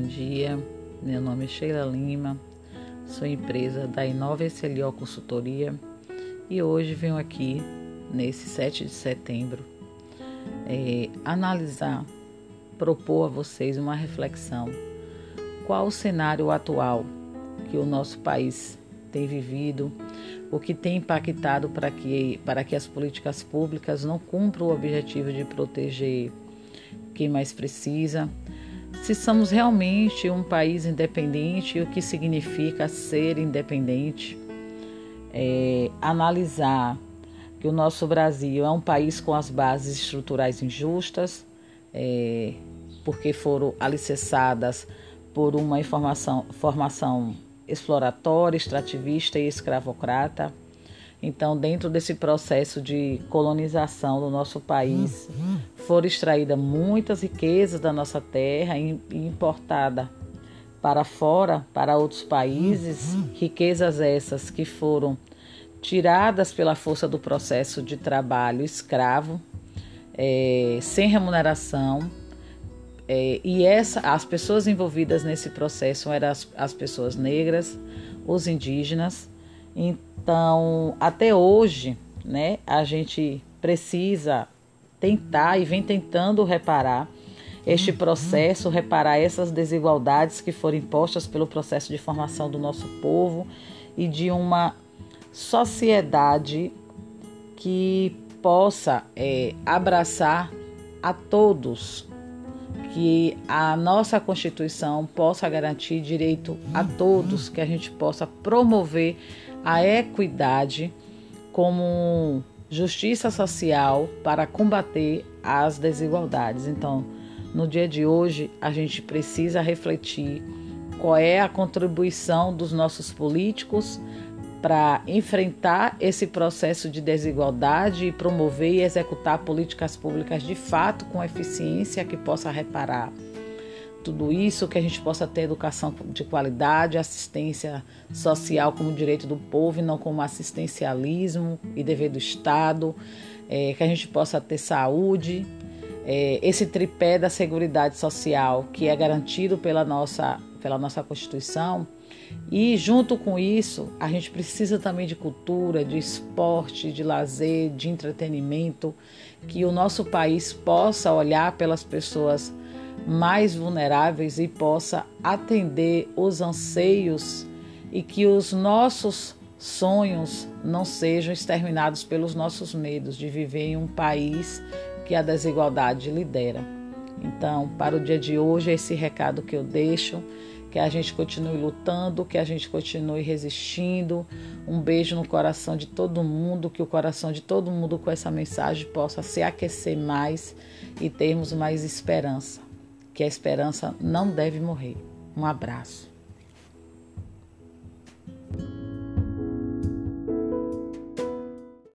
dia. Meu nome é Sheila Lima, sou empresa da Inova SLO Consultoria e hoje venho aqui, nesse 7 de setembro, é, analisar, propor a vocês uma reflexão. Qual o cenário atual que o nosso país tem vivido, o que tem impactado para que, para que as políticas públicas não cumpram o objetivo de proteger quem mais precisa se somos realmente um país independente e o que significa ser independente, é, analisar que o nosso Brasil é um país com as bases estruturais injustas, é, porque foram alicerçadas por uma informação, formação exploratória, extrativista e escravocrata. Então, dentro desse processo de colonização do nosso país, foram extraídas muitas riquezas da nossa terra e importada para fora, para outros países, riquezas essas que foram tiradas pela força do processo de trabalho escravo, é, sem remuneração. É, e essa, as pessoas envolvidas nesse processo eram as, as pessoas negras, os indígenas, então, até hoje, né, a gente precisa tentar e vem tentando reparar este processo, reparar essas desigualdades que foram impostas pelo processo de formação do nosso povo e de uma sociedade que possa é, abraçar a todos, que a nossa Constituição possa garantir direito a todos, que a gente possa promover a equidade como justiça social para combater as desigualdades. Então, no dia de hoje, a gente precisa refletir qual é a contribuição dos nossos políticos para enfrentar esse processo de desigualdade e promover e executar políticas públicas de fato com eficiência que possa reparar tudo isso, que a gente possa ter educação de qualidade, assistência social como direito do povo e não como assistencialismo e dever do Estado, é, que a gente possa ter saúde, é, esse tripé da seguridade social que é garantido pela nossa, pela nossa Constituição. E junto com isso, a gente precisa também de cultura, de esporte, de lazer, de entretenimento, que o nosso país possa olhar pelas pessoas mais vulneráveis e possa atender os anseios e que os nossos sonhos não sejam exterminados pelos nossos medos de viver em um país que a desigualdade lidera. Então, para o dia de hoje, é esse recado que eu deixo, que a gente continue lutando, que a gente continue resistindo. Um beijo no coração de todo mundo, que o coração de todo mundo com essa mensagem possa se aquecer mais e termos mais esperança que a esperança não deve morrer. Um abraço.